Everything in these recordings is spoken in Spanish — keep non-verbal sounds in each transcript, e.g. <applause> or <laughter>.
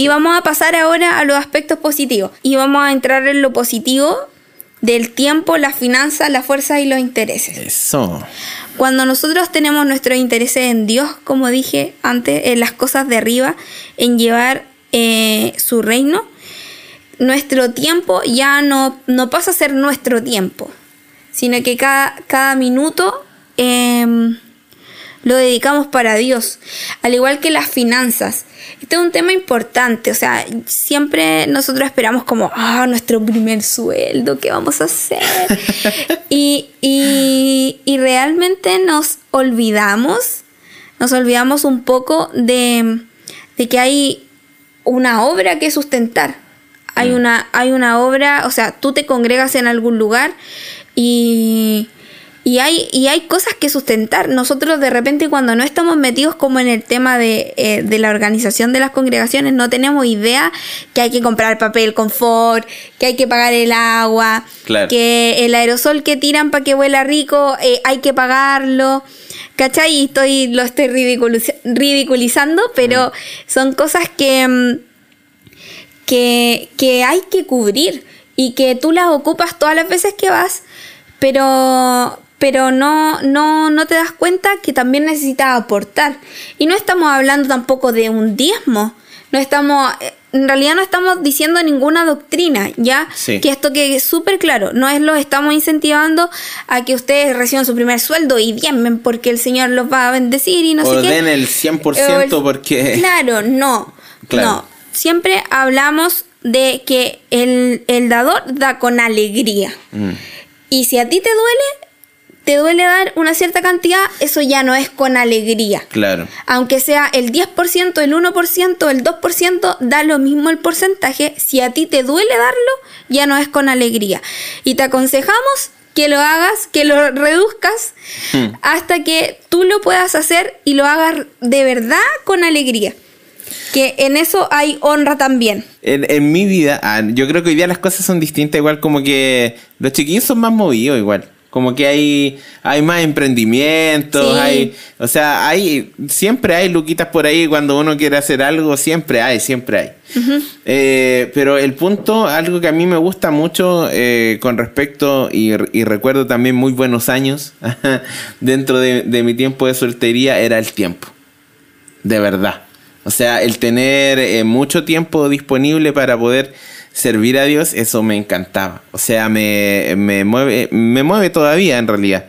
Y vamos a pasar ahora a los aspectos positivos. Y vamos a entrar en lo positivo del tiempo, las finanzas, las fuerzas y los intereses. Eso. Cuando nosotros tenemos nuestros intereses en Dios, como dije antes, en las cosas de arriba, en llevar eh, su reino, nuestro tiempo ya no, no pasa a ser nuestro tiempo, sino que cada, cada minuto em, lo dedicamos para Dios, al igual que las finanzas. Este es un tema importante, o sea, siempre nosotros esperamos como, ah, nuestro primer sueldo, ¿qué vamos a hacer? <laughs> y, y, realmente nos olvidamos, nos olvidamos un poco de, de que hay una obra que sustentar. Hay, mm. una, hay una obra, o sea, tú te congregas en algún lugar y y hay, y hay cosas que sustentar. Nosotros de repente cuando no estamos metidos como en el tema de, eh, de, la organización de las congregaciones, no tenemos idea que hay que comprar papel confort, que hay que pagar el agua, que el aerosol que tiran para que huela rico eh, hay que pagarlo. ¿Cachai? Y estoy, lo estoy ridiculizando, pero mm. son cosas que, mm, que, que hay que cubrir y que tú las ocupas todas las veces que vas, pero, pero no, no, no te das cuenta que también necesitas aportar. Y no estamos hablando tampoco de un diezmo, no estamos, en realidad no estamos diciendo ninguna doctrina, ¿ya? Que esto que es súper claro, no es lo estamos incentivando a que ustedes reciban su primer sueldo y diezmen porque el Señor los va a bendecir y no sé qué. den el 100% porque... <laughs> Claro, no, no. Siempre hablamos de que el, el dador da con alegría. Mm. Y si a ti te duele, te duele dar una cierta cantidad, eso ya no es con alegría. Claro. Aunque sea el 10%, el 1%, el 2%, da lo mismo el porcentaje. Si a ti te duele darlo, ya no es con alegría. Y te aconsejamos que lo hagas, que lo reduzcas hmm. hasta que tú lo puedas hacer y lo hagas de verdad con alegría. Que en eso hay honra también. En, en mi vida, ah, yo creo que hoy día las cosas son distintas, igual como que los chiquillos son más movidos igual. Como que hay, hay más emprendimientos, hay, o sea, hay, siempre hay luquitas por ahí cuando uno quiere hacer algo, siempre hay, siempre hay. Eh, pero el punto, algo que a mí me gusta mucho eh, con respecto, y, recuerdo también muy buenos años <laughs> dentro de, mi tiempo de soltería, era el tiempo. De verdad. O sea, el tener eh, mucho tiempo disponible para poder servir a Dios, eso me encantaba. O sea, me, mueve, me mueve todavía en realidad.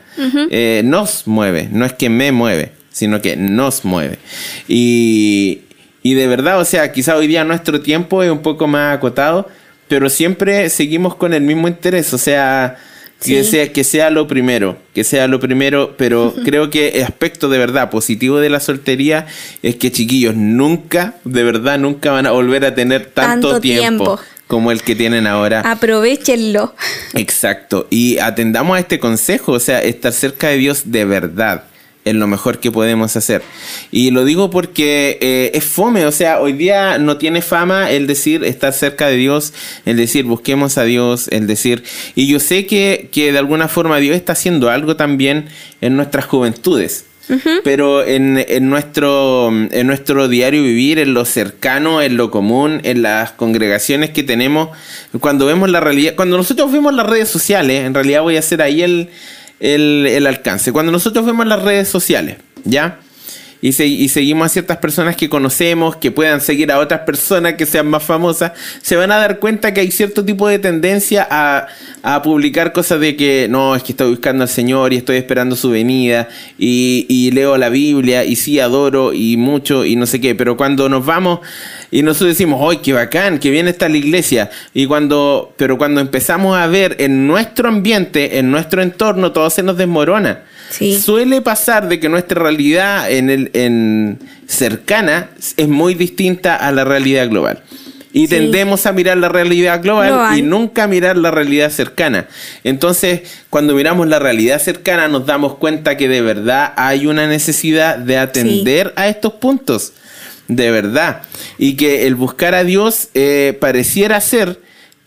Eh, nos mueve, no es que me mueve, sino que nos mueve. Y, y de verdad, o sea, quizá hoy día nuestro tiempo es un poco más acotado, pero siempre seguimos con el mismo interés. O sea, que, sea, que sea lo primero, que sea lo primero, pero <laughs> creo que el aspecto de verdad positivo de la soltería es que chiquillos nunca, de verdad, nunca van a volver a tener tanto, tiempo como el que tienen ahora. Aprovechenlo. Exacto. Y atendamos a este consejo, o sea, estar cerca de Dios de verdad es lo mejor que podemos hacer. Y lo digo porque eh, es fome, o sea, hoy día no tiene fama el decir estar cerca de Dios, el decir busquemos a Dios, el decir... Y yo sé que, que de alguna forma Dios está haciendo algo también en nuestras juventudes. Pero en, en, nuestro, en nuestro diario vivir, en lo cercano, en lo común, en las congregaciones que tenemos, cuando vemos la realidad, cuando nosotros vemos las redes sociales, en realidad voy a hacer ahí el, el, el alcance, cuando nosotros vemos las redes sociales, ¿ya? Y, seguimos a ciertas personas que conocemos, que puedan seguir a otras personas que sean más famosas, se van a dar cuenta que hay cierto tipo de tendencia a, publicar cosas de que no, es que estoy buscando al Señor y estoy esperando su venida y, leo la Biblia y sí adoro y mucho y no sé qué, pero cuando nos vamos y nosotros decimos, ¡ay, qué bacán, que bien está la iglesia! Y cuando, pero cuando empezamos a ver en nuestro ambiente, en nuestro entorno, todo se nos desmorona. Suele pasar de que nuestra realidad en el, en cercana es muy distinta a la realidad global. Y tendemos a mirar la realidad global y nunca mirar la realidad cercana. Entonces, cuando miramos la realidad cercana, nos damos cuenta que de verdad hay una necesidad de atender a estos puntos. De verdad. Y que el buscar a Dios eh, pareciera ser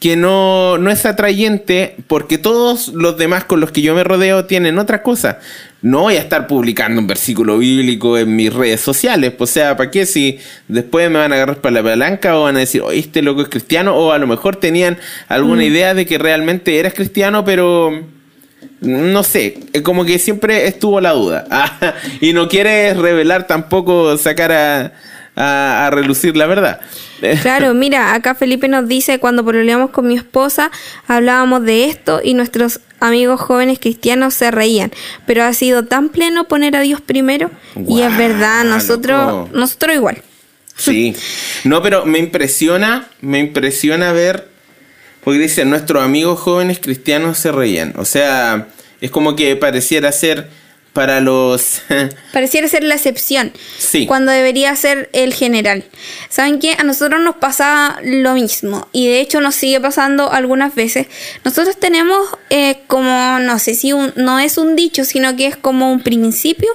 que no, no es atrayente porque todos los demás con los que yo me rodeo tienen otra cosa. no voy a estar publicando un versículo bíblico en mis redes sociales. Pues, o sea, ¿para qué si después me van a agarrar para la palanca o van a decir, oye, este loco es cristiano? O a lo mejor tenían alguna mm. idea de que realmente eras cristiano, pero no sé, como que siempre estuvo la duda. <laughs> y no quieres revelar tampoco, sacar a, a, relucir la verdad. <laughs> Claro, mira, acá Felipe nos dice, cuando problemamos con mi esposa, hablábamos de esto y nuestros amigos jóvenes cristianos se reían, pero ha sido tan pleno poner a Dios primero y es verdad, nosotros, nosotros igual. Sí, no, pero me impresiona, me impresiona ver, porque dice, nuestros amigos jóvenes cristianos se reían, o sea, es como que pareciera ser para los... <laughs> Pareciera ser la excepción. Sí. Cuando debería ser el general. ¿Saben qué? A nosotros nos pasa lo mismo. Y de hecho nos sigue pasando algunas veces. Nosotros tenemos eh, como, no sé si no es un dicho, sino que es como un principio,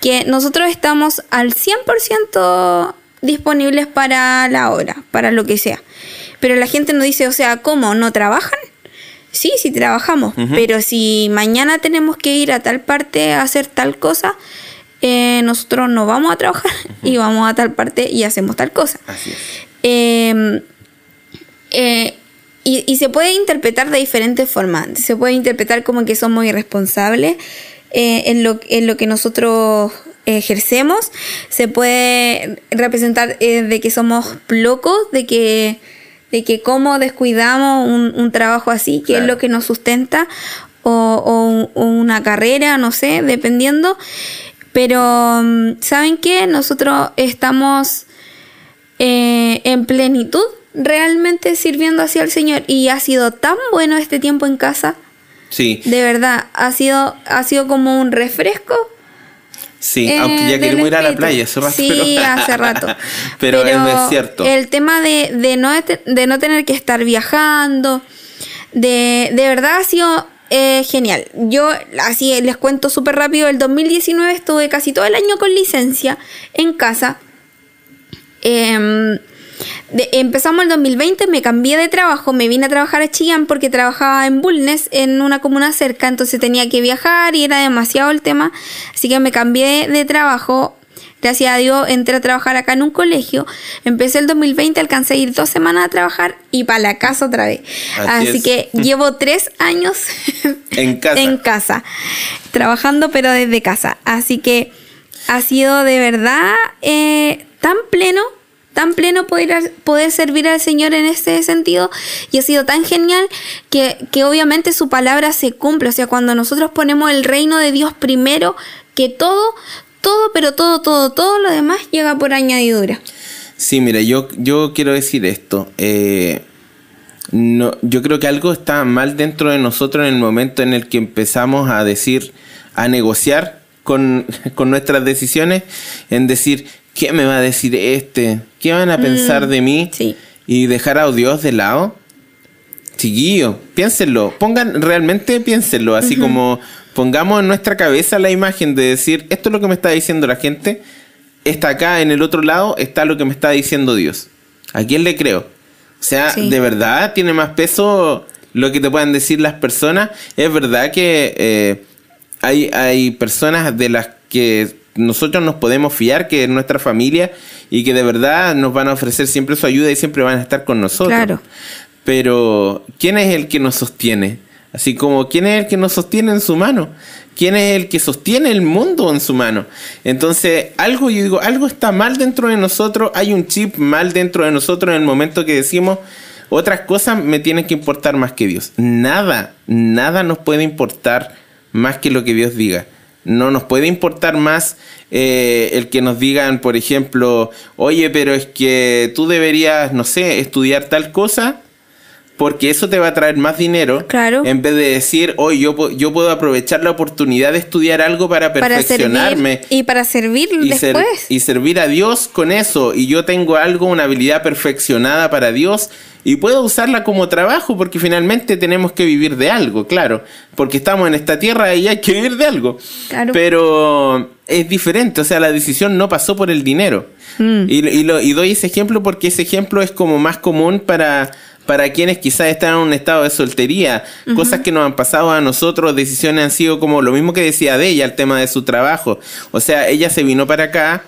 que nosotros estamos al 100% disponibles para la hora, para lo que sea. Pero la gente nos dice, o sea, ¿cómo? ¿No trabajan? Sí, sí trabajamos, pero si mañana tenemos que ir a tal parte a hacer tal cosa, eh, nosotros no vamos a trabajar <laughs> y vamos a tal parte y hacemos tal cosa. Así es. Em, eh, y, se puede interpretar de diferentes formas. Se puede interpretar como que somos irresponsables eh, en, lo, en lo que nosotros ejercemos. Se puede representar de que somos locos, de que de que cómo descuidamos un, trabajo así, que es lo que nos sustenta, o, una carrera, no sé, dependiendo. Pero, mm, ¿saben qué? Nosotros estamos eh, en plenitud realmente sirviendo hacia el Señor y ha sido tan bueno este tiempo en casa. Sí. De verdad, ha sido, ha sido como un refresco Sí, aunque ya queremos ir a la playa hace rato. Sí, hace <laughs> rato. pero, es cierto. El tema de, de, no, de no tener que estar viajando, de, de verdad ha sido eh, genial. Yo, así les cuento súper rápido, el 2019 estuve casi todo el año con licencia en casa. Eh, empezamos el 2020, me cambié de trabajo, me vine a trabajar a Chillán porque trabajaba en Bulnes, en una comuna cerca, entonces tenía que viajar y era demasiado el tema, así que me cambié de trabajo. Gracias a Dios entré a trabajar acá en un colegio. Empecé el 2020, alcancé a ir dos semanas a trabajar y para la casa otra vez. Así, que <laughs> llevo tres años en, casa. <laughs> en casa, trabajando pero desde casa. Así que ha sido de verdad eh, tan pleno tan pleno poder, poder servir al Señor en este sentido y ha sido tan genial que, que obviamente su palabra se cumple. O sea, cuando nosotros ponemos el reino de Dios primero, que todo, todo, pero todo, todo, todo lo demás llega por añadidura. Sí, mira, yo, yo quiero decir esto. Eh, no, yo creo que algo está mal dentro de nosotros en el momento en el que empezamos a decir, a negociar con, <laughs> con nuestras decisiones, en decir, ¿qué me va a decir este? ¿Qué van a pensar de mí? Sí. Y dejar a Dios de lado. Chiquillo, piénsenlo. Pongan, realmente piénsenlo. Así como pongamos en nuestra cabeza la imagen de decir, esto es lo que me está diciendo la gente. Está acá en el otro lado, está lo que me está diciendo Dios. ¿A quién le creo? O sea, de verdad tiene más peso lo que te puedan decir las personas. Es verdad que eh, hay, hay personas de las que nosotros nos podemos fiar, que es nuestra familia y que de verdad nos van a ofrecer siempre su ayuda y siempre van a estar con nosotros. Claro. Pero, ¿quién es el que nos sostiene? Así como, ¿quién es el que nos sostiene en su mano? ¿Quién es el que sostiene el mundo en su mano? Entonces, algo, yo digo, algo está mal dentro de nosotros, hay un chip mal dentro de nosotros en el momento que decimos, otras cosas me tienen que importar más que Dios. Nada, nada nos puede importar más que lo que Dios diga. No nos puede importar más eh, el que nos digan, por ejemplo, oye, pero es que tú deberías, no sé, estudiar tal cosa, porque eso te va a traer más dinero. Claro. En vez de decir, oye, yo, yo puedo aprovechar la oportunidad de estudiar algo para perfeccionarme. y para servir después. y servir a Dios con eso. Y yo tengo algo, una habilidad perfeccionada para Dios y puedo usarla como trabajo porque finalmente tenemos que vivir de algo, claro, porque estamos en esta tierra y hay que vivir de algo. Claro. Pero es diferente, o sea, la decisión no pasó por el dinero. Mm. Y, y, lo, y doy ese ejemplo porque ese ejemplo es como más común para para quienes quizás están en un estado de soltería, cosas que nos han pasado a nosotros, decisiones han sido como lo mismo que decía de ella, el tema de su trabajo. O sea, ella se vino para acá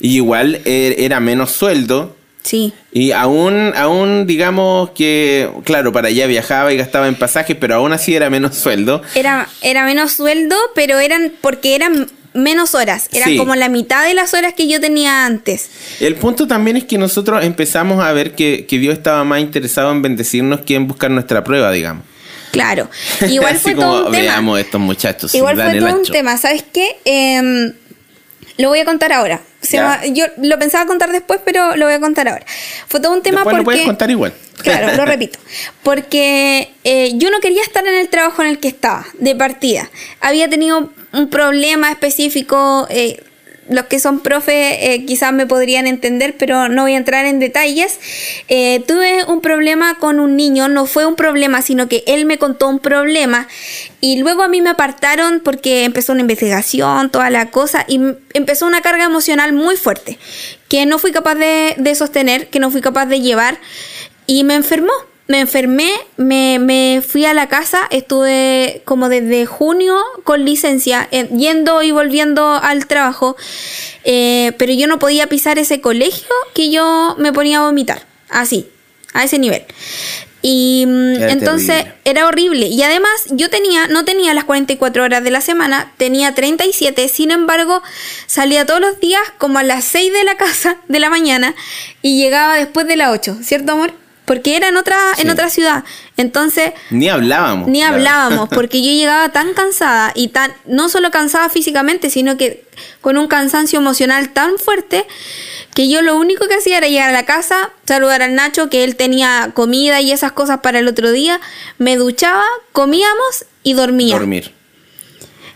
y igual er, era menos sueldo. Sí. Y aún, aún digamos que, claro, para allá viajaba y gastaba en pasajes, pero aún así era menos sueldo. Era, era menos sueldo, pero eran porque eran menos horas. Era como la mitad de las horas que yo tenía antes. El punto también es que nosotros empezamos a ver que, Dios estaba más interesado en bendecirnos que en buscar nuestra prueba, digamos. Claro. <laughs> Igual fue todo un tema. Veamos estos muchachos. Igual fue todo un tema. ¿Sabes qué? Em, lo voy a contar ahora. Yo lo pensaba contar después, pero lo voy a contar ahora. Fue todo un tema después porque... lo puedes contar igual. Claro, lo repito. Porque eh, yo no quería estar en el trabajo en el que estaba, de partida. Había tenido un problema específico. Eh, los que son profe eh, quizás me podrían entender, pero no voy a entrar en detalles. Eh, tuve un problema con un niño, no fue un problema, sino que él me contó un problema y luego a mí me apartaron porque empezó una investigación, toda la cosa, y empezó una carga emocional muy fuerte que no fui capaz de sostener, que no fui capaz de llevar y me enfermó me enfermé, me, me, fui a la casa, estuve como desde junio con licencia, yendo y volviendo al trabajo, eh, pero yo no podía pisar ese colegio que yo me ponía a vomitar, así, a ese nivel. Y mm, entonces era horrible. Y además yo tenía, no tenía las 44 horas de la semana, tenía 37. Sin embargo, salía todos los días como a las 6 de la <laughs> casa de la mañana y llegaba después de las 8, ¿cierto amor? Porque era en otra, en otra ciudad. Entonces... Ni hablábamos. Ni hablábamos, <laughs> porque yo llegaba tan cansada y tan, no solo cansada físicamente, sino que con un cansancio emocional tan fuerte que yo lo único que hacía era llegar a la casa, saludar al Nacho, que él tenía comida y esas cosas para el otro día, me duchaba, comíamos y dormía. Dormir.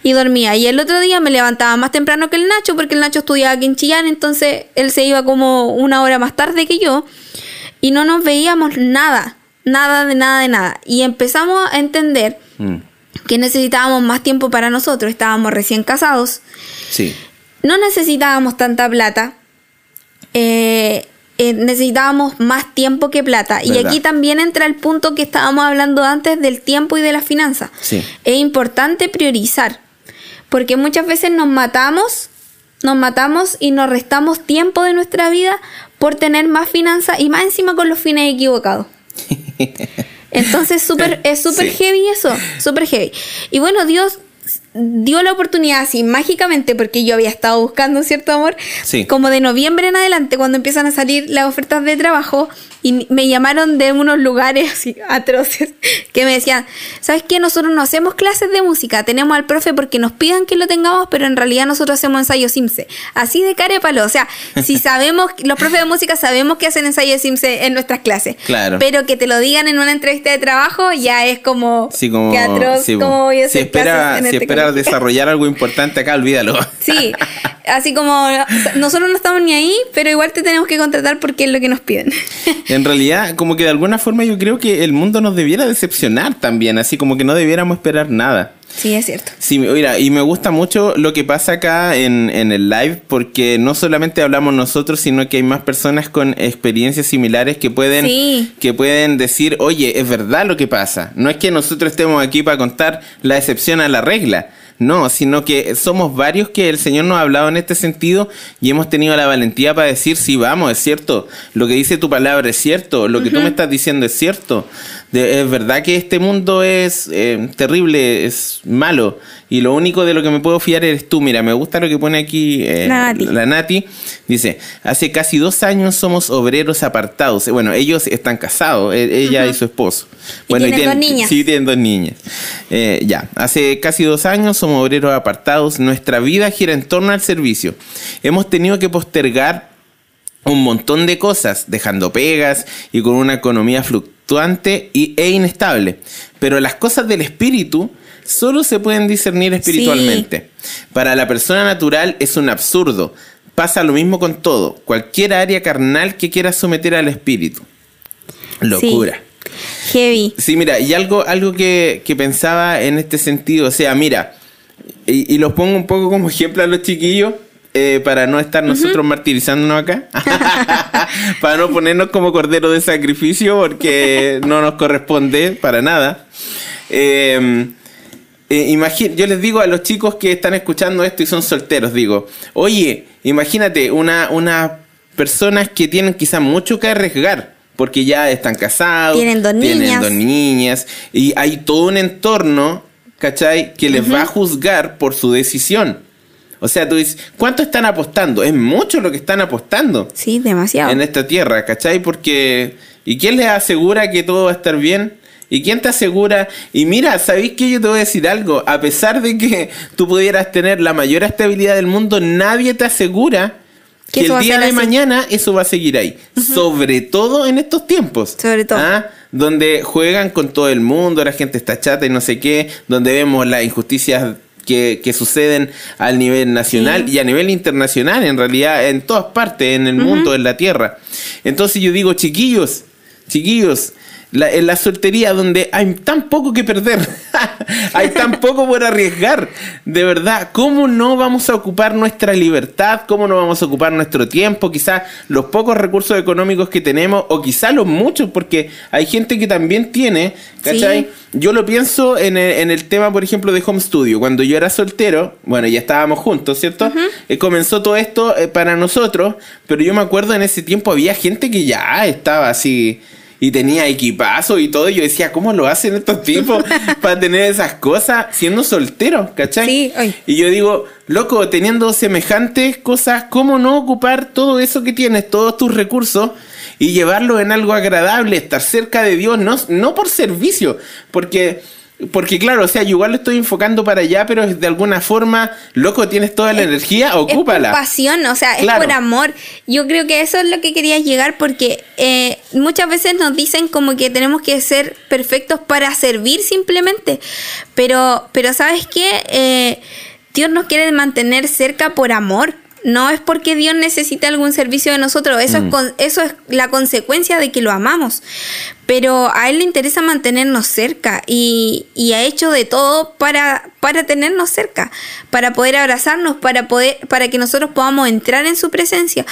Y dormía. Y el otro día me levantaba más temprano que el Nacho, porque el Nacho estudiaba aquí en Chillán, entonces él se iba como una hora más tarde que yo y no nos veíamos nada, nada de nada de nada. Y empezamos a entender mm. que necesitábamos más tiempo para nosotros, estábamos recién casados. Sí. No necesitábamos tanta plata. Eh, eh, necesitábamos más tiempo que plata. Y aquí también entra el punto que estábamos hablando antes del tiempo y de las finanzas. Sí. Es importante priorizar, porque muchas veces nos matamos, nos matamos y nos restamos tiempo de nuestra vida por tener más finanzas y más encima con los fines equivocados. <laughs> Entonces super, es súper heavy eso, súper heavy. Y bueno, Dios dio la oportunidad así mágicamente porque yo había estado buscando cierto amor como de noviembre en adelante cuando empiezan a salir las ofertas de trabajo y me llamaron de unos lugares así atroces <laughs> que me decían, ¿sabes qué? Nosotros no hacemos clases de música, tenemos al profe porque nos pidan que lo tengamos, pero en realidad nosotros hacemos ensayos Simse. Así de carépalo, o sea, si <laughs> sabemos, los profes de música sabemos que hacen ensayos Simse en nuestras clases, claro. pero que te lo digan en una entrevista de trabajo ya es como, sí, como atroz, como voy a hacer si espera, si este espera desarrollar algo importante acá, olvídalo. Sí, así como nosotros no estamos ni ahí, pero igual te tenemos que contratar porque es lo que nos piden. En realidad, como que de alguna forma yo creo que el mundo nos debiera decepcionar también, así como que no debiéramos esperar nada. Sí, es cierto. Sí, mira, y me gusta mucho lo que pasa acá en, en, el live, porque no solamente hablamos nosotros, sino que hay más personas con experiencias similares que pueden, que pueden decir, oye, es verdad lo que pasa. No es que nosotros estemos aquí para contar la excepción a la regla, no, sino que somos varios que el Señor nos ha hablado en este sentido y hemos tenido la valentía para decir, sí, vamos, es cierto, lo que dice tu palabra es cierto, lo que tú me estás diciendo es cierto. Es verdad que este mundo es eh, terrible, es malo y lo único de lo que me puedo fiar eres tú. Mira, me gusta lo que pone aquí eh, la, Nati. Dice, hace casi dos años somos obreros apartados. Bueno, ellos están casados, e, ella y su esposo. Bueno, tienen, dos niñas. Sí, tienen dos niñas. Eh, ya, hace casi dos años somos obreros apartados. Nuestra vida gira en torno al servicio. Hemos tenido que postergar un montón de cosas, dejando pegas y con una economía fluctuante e inestable. Pero las cosas del espíritu solo se pueden discernir espiritualmente. Para la persona natural es un absurdo. Pasa lo mismo con todo. Cualquier área carnal que quiera someter al espíritu. Locura. Sí. Heavy. Sí, mira, y algo, algo que, pensaba en este sentido, o sea, mira, y, los pongo un poco como <laughs> ejemplo a los chiquillos, eh, para no estar nosotros martirizándonos acá, <laughs> para no ponernos como cordero de sacrificio porque no nos corresponde para nada. Em, eh, yo les digo a los chicos que están escuchando esto y son solteros, digo, oye, imagínate una, unas personas que tienen quizás mucho que arriesgar porque ya están casados, tienen dos niñas, dos niñas y hay todo un entorno, ¿cachai? Que les va a juzgar por su decisión. O sea, tú dices, ¿cuánto están apostando? Es mucho lo que están apostando. Sí, demasiado. En esta tierra, ¿cachai? Porque... ¿Y quién les asegura que todo va a estar bien? ¿Y quién te asegura? Y mira, ¿sabéis que yo te voy a decir algo? A pesar de que tú pudieras tener la mayor estabilidad del mundo, nadie te asegura que el día de mañana eso va a seguir ahí. Sobre todo en estos tiempos. Sobre todo. ¿ah? Donde juegan con todo el mundo, la gente está chata y no sé qué, donde vemos las injusticias que, suceden al nivel nacional y a nivel internacional, en realidad, en todas partes, en el mundo, en la tierra. Entonces yo digo, chiquillos, chiquillos, en la soltería donde hay tan poco que perder, <laughs> hay tan poco por arriesgar, de verdad, ¿cómo no vamos a ocupar nuestra libertad? ¿Cómo no vamos a ocupar nuestro tiempo? Quizás los pocos recursos económicos que tenemos, o quizás los muchos, porque hay gente que también tiene, ¿cachai? Yo lo pienso en el, tema, por ejemplo, de Home Studio. Cuando yo era soltero, bueno, ya estábamos juntos, ¿cierto? Eh, comenzó todo esto eh, para nosotros, pero yo me acuerdo en ese tiempo había gente que ya estaba así y tenía equipazo y todo. Y yo decía, ¿cómo lo hacen estos tipos <laughs> para tener esas cosas siendo solteros, ¿cachai? Sí, y yo digo, loco, teniendo semejantes cosas, ¿cómo no ocupar todo eso que tienes, todos tus recursos? Y llevarlo en algo agradable, estar cerca de Dios, no, no por servicio, porque porque claro, o sea, yo igual lo estoy enfocando para allá, pero de alguna forma, loco, tienes toda la energía, ocúpala. Es por pasión, o sea, es por amor. Yo creo que eso es lo que quería llegar porque eh, muchas veces nos dicen como que tenemos que ser perfectos para servir simplemente. Pero, pero ¿sabes qué? Eh, Dios nos quiere mantener cerca por amor. No es porque Dios necesite algún servicio de nosotros, eso, es, mm. eso es la consecuencia de que lo amamos. Pero a Él le interesa mantenernos cerca y, ha hecho de todo para, para tenernos cerca, para poder abrazarnos, para, poder, para que nosotros podamos entrar en su presencia.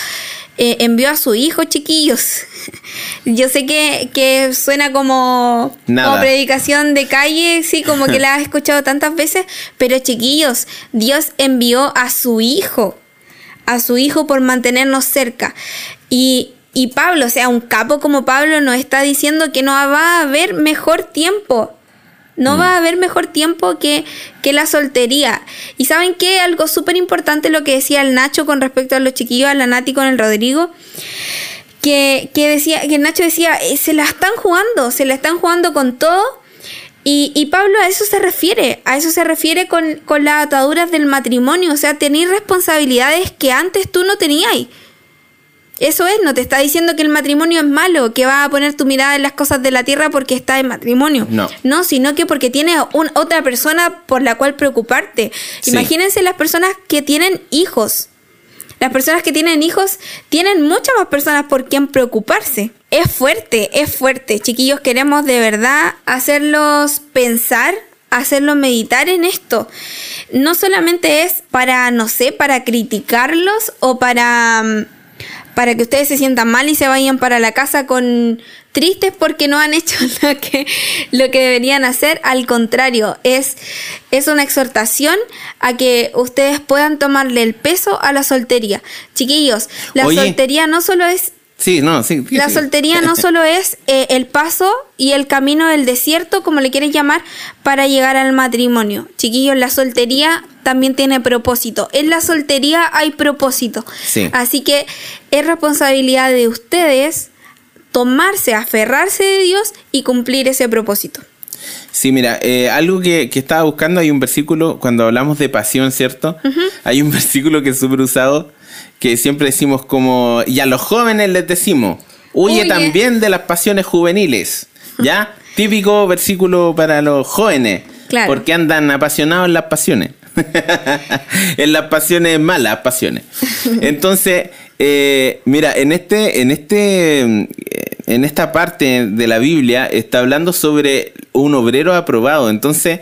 Eh, envió a su hijo, chiquillos. <laughs> Yo sé que, suena como, como, predicación de calle, sí, como que la <laughs> has escuchado tantas veces, pero chiquillos, Dios envió a su hijo a su hijo por mantenernos cerca. Y, y Pablo, o sea, un capo como Pablo nos está diciendo que no va a haber mejor tiempo. No mm. va a haber mejor tiempo que, que la soltería. Y saben qué, algo súper importante lo que decía el Nacho con respecto a los chiquillos, a la Nati con el Rodrigo. Que, que decía, que Nacho decía, eh, se la están jugando, se la están jugando con todo y, Pablo a eso se refiere, a eso se refiere con, las ataduras del matrimonio, o sea, tener responsabilidades que antes tú no tenías. Eso es, no te está diciendo que el matrimonio es malo, que va a poner tu mirada en las cosas de la tierra porque está en matrimonio. No. No, sino que porque tienes otra persona por la cual preocuparte. Imagínense las personas que tienen hijos. Las personas que tienen hijos tienen muchas más personas por quien preocuparse. Es fuerte, es fuerte. Chiquillos, queremos de verdad hacerlos pensar hacerlos meditar en esto. No solamente es para, no sé, para criticarlos o para, mm, para que ustedes se sientan mal y se vayan para la casa con tristes porque no han hecho <laughs> lo que, lo que deberían hacer. Al contrario, es, es una exhortación a que ustedes puedan tomarle el peso a la soltería. Chiquillos, la soltería no solo es Sí, no, sí. la soltería no <laughs> solo es eh, el paso y el camino del desierto, como le quieres llamar, para llegar al matrimonio. Chiquillos, la soltería también tiene propósito. En la soltería hay propósito. Así que es responsabilidad de ustedes tomarse, aferrarse de Dios y cumplir ese propósito. Sí, mira, eh, algo que, estaba buscando, hay un versículo, cuando hablamos de pasión, ¿cierto? Hay un <laughs> versículo que es súper usado, que siempre decimos como, y a los jóvenes les decimos, huye, también de las pasiones juveniles, ¿ya? <laughs> Típico versículo para los jóvenes, porque andan apasionados en las pasiones. <laughs> en las pasiones malas, pasiones. <laughs> Entonces, eh, mira, en este, en este, en esta parte de la Biblia está hablando sobre un obrero aprobado. Entonces,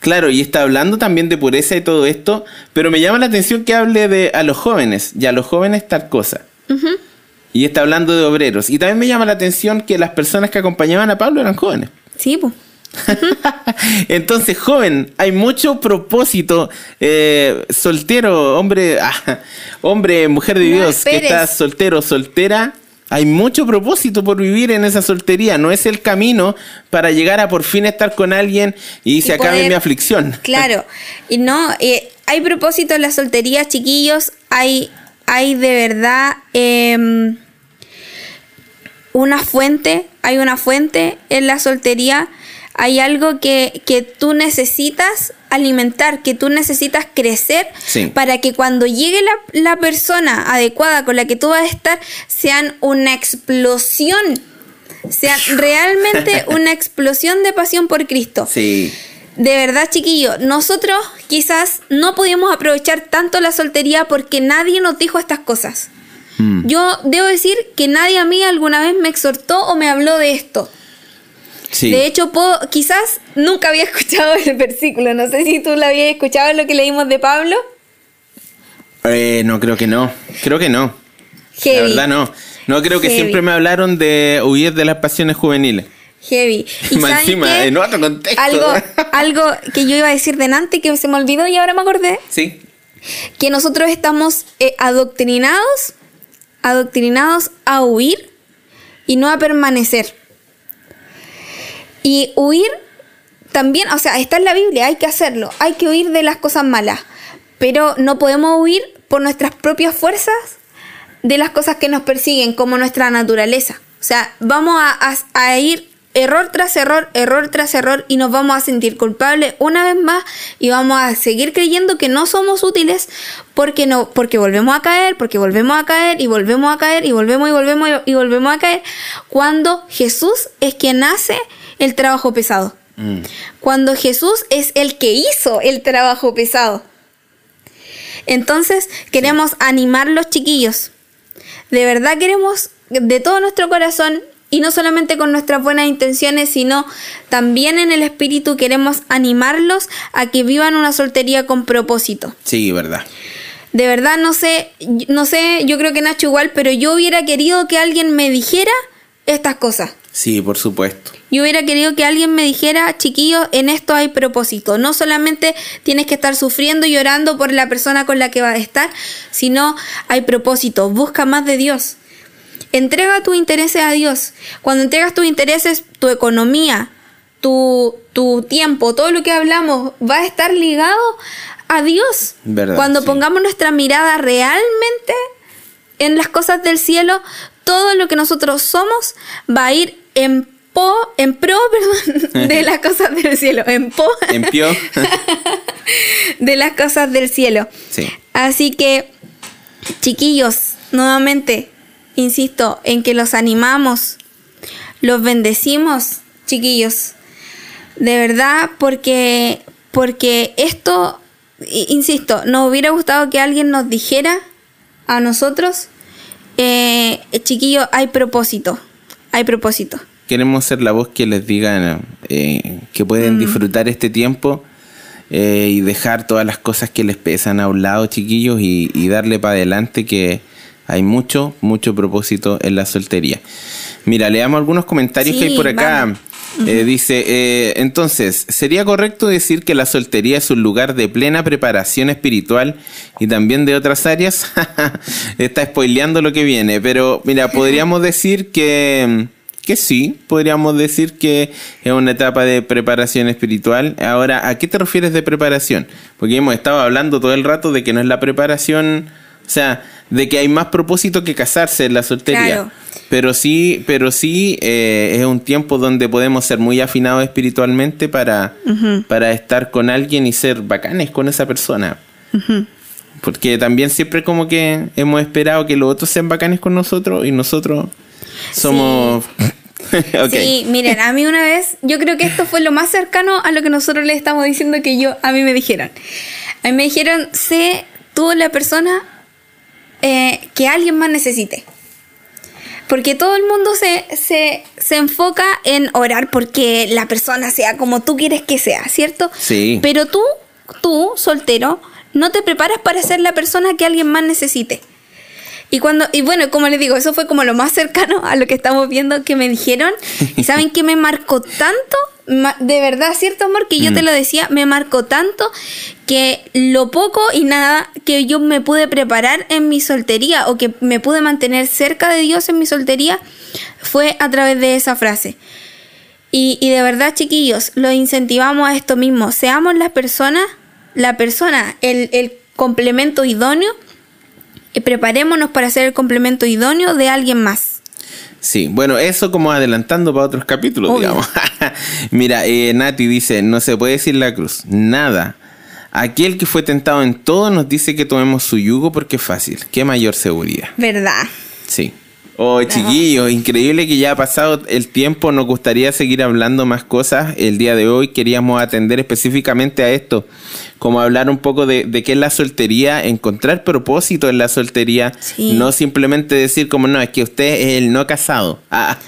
Claro, y está hablando también de pureza y todo esto, pero me llama la atención que hable de a los jóvenes, y a los jóvenes tal cosa. Y está hablando de obreros. Y también me llama la atención que las personas que acompañaban a Pablo eran jóvenes. Sí, pues. <laughs> Entonces, joven, hay mucho propósito. eh, soltero, hombre, ah, hombre, mujer de No Dios, que estás soltero, soltera. Hay mucho propósito por vivir en esa soltería. No es el camino para llegar a por fin estar con alguien y, se acabe mi aflicción. <laughs> Claro, y no, eh, hay propósito en la soltería, chiquillos, hay, hay de verdad em, una fuente, hay una fuente en la soltería, hay algo que, que tú necesitas alimentar, que tú necesitas crecer Sí. para que cuando llegue la, la persona adecuada con la que tú vas a estar, sean una explosión, sean <laughs> realmente una explosión de pasión por Cristo. Sí. De verdad, chiquillo, nosotros quizás no pudimos aprovechar tanto la soltería porque nadie nos dijo estas cosas. Mm. Yo debo decir que nadie a mí alguna vez me exhortó o me habló de esto. Sí. De hecho, puedo- quizás nunca había <laughs> escuchado el versículo. No sé si tú lo habías escuchado lo que leímos de Pablo. Eh, no, creo que no. Creo que no. La Heavy. verdad no. No creo que Heavy. siempre me hablaron de huir de las pasiones juveniles. Heavy. <laughs> Y Más ¿saben encima, en otro contexto. Algo, <laughs> algo que yo iba a decir delante que se me olvidó y ahora me acordé. Sí. que nosotros estamos eh, adoctrinados, adoctrinados a huir y no a permanecer. Y huir también, o sea, está en la Biblia, hay que hacerlo, hay que huir de las cosas malas, pero no podemos huir por nuestras propias fuerzas de las cosas que nos persiguen, como nuestra naturaleza. O sea, vamos a, a- a ir error tras error, error tras error, y nos vamos a sentir culpables una vez más y vamos a seguir creyendo que no somos útiles porque no, porque volvemos a caer, porque volvemos a caer y volvemos a caer y volvemos y volvemos y volvemos a caer, cuando Jesús es quien hace el trabajo pesado. Mm. Cuando Jesús es el que hizo el trabajo pesado. Entonces queremos animar los chiquillos. De verdad queremos de todo nuestro corazón y no solamente con nuestras buenas intenciones, sino también en el espíritu queremos animarlos a que vivan una soltería con propósito. Sí, verdad. De verdad no sé, no sé, yo creo que Nacho igual, pero yo hubiera querido que alguien me dijera estas cosas. Sí, por supuesto. Yo hubiera querido que alguien me dijera, chiquillos, en esto hay propósito. No solamente tienes que estar sufriendo y llorando por la persona con la que vas a estar, sino hay propósito. Busca más de Dios. Entrega tus intereses a Dios. Cuando entregas tus intereses, tu economía, tu, tu tiempo, todo lo que hablamos va a estar ligado a Dios. Verdad, Cuando sí. pongamos nuestra mirada realmente en las cosas del cielo, todo lo que nosotros somos va a ir en po, en pro, <laughs> perdón, de las cosas del cielo, en po En pio. <laughs> de las cosas del cielo. Sí. Así que, chiquillos, nuevamente, insisto en que los animamos, los bendecimos, chiquillos. De verdad, porque, porque esto, insisto, nos hubiera gustado que alguien nos dijera a nosotros, eh, chiquillos, hay propósito, hay propósito. Queremos ser la voz que les diga eh, que pueden disfrutar este tiempo eh, y dejar todas las cosas que les pesan a un lado, chiquillos, y, y darle para adelante que hay mucho, mucho propósito en la soltería. Mira, leamos algunos comentarios que hay por acá. Eh, dice, eh, entonces, ¿sería correcto decir que la soltería es un lugar de plena preparación espiritual y también de otras áreas? <laughs> Está spoileando lo que viene, pero mira, podríamos decir que, que sí, podríamos decir que es una etapa de preparación espiritual. Ahora, ¿a qué te refieres de preparación? Porque hemos estado hablando todo el rato de que no es la preparación, o sea, de que hay más propósito que casarse en la soltería. Claro. Pero sí, pero sí eh, es un tiempo donde podemos ser muy afinados espiritualmente para, para estar con alguien y ser bacanes con esa persona. Porque también siempre como que hemos esperado que los otros sean bacanes con nosotros y nosotros somos... <laughs> Ok. Sí, miren, a mí una vez, yo creo que esto fue lo más cercano a lo que nosotros le estamos diciendo que yo, a mí me dijeron. A mí me dijeron, sé tú la persona eh, que alguien más necesite. Porque todo el mundo se, se, se enfoca en orar porque la persona sea como tú quieres que sea, ¿cierto? Sí. Pero tú, tú, soltero, no te preparas para ser la persona que alguien más necesite. Y cuando, y bueno, como les digo, eso fue como lo más cercano a lo que estamos viendo que me dijeron. <laughs> ¿Y saben qué me marcó tanto? De verdad, cierto amor, que yo te lo decía, me marcó tanto que lo poco y nada que yo me pude preparar en mi soltería o que me pude mantener cerca de Dios en mi soltería fue a través de esa frase. Y, y de verdad, chiquillos, lo incentivamos a esto mismo. Seamos las personas, la persona, el, el complemento idóneo. Y preparémonos para ser el complemento idóneo de alguien más. Sí, bueno, eso como adelantando para otros capítulos, Obvio. digamos. <laughs> Mira, eh, Nati dice, no se puede decir la cruz, nada. Aquel que fue tentado en todo nos dice que tomemos su yugo porque es fácil. Qué mayor seguridad. ¿Verdad? Sí. Oh, chiquillos, increíble que ya ha pasado el tiempo. Nos gustaría seguir hablando más cosas. El día de hoy queríamos atender específicamente a esto, como hablar un poco de, de qué es la soltería, encontrar propósito en la soltería, Sí. no simplemente decir como no, es que usted es el no casado. Ah,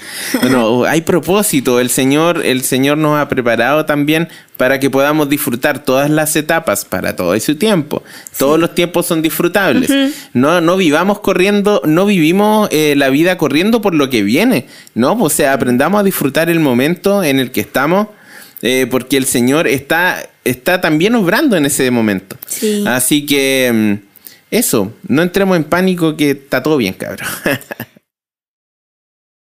no, <laughs> hay propósito. El Señor, el Señor nos ha preparado también para que podamos disfrutar todas las etapas para todo su tiempo. Todos los tiempos son disfrutables. No, no vivamos corriendo, no vivimos eh, la vida corriendo por lo que viene. No, o sea, aprendamos a disfrutar el momento en el que estamos. eh, porque el Señor está, está también obrando en ese momento. Sí. Así que mm, eso, no entremos en pánico que está todo bien, cabrón. <laughs>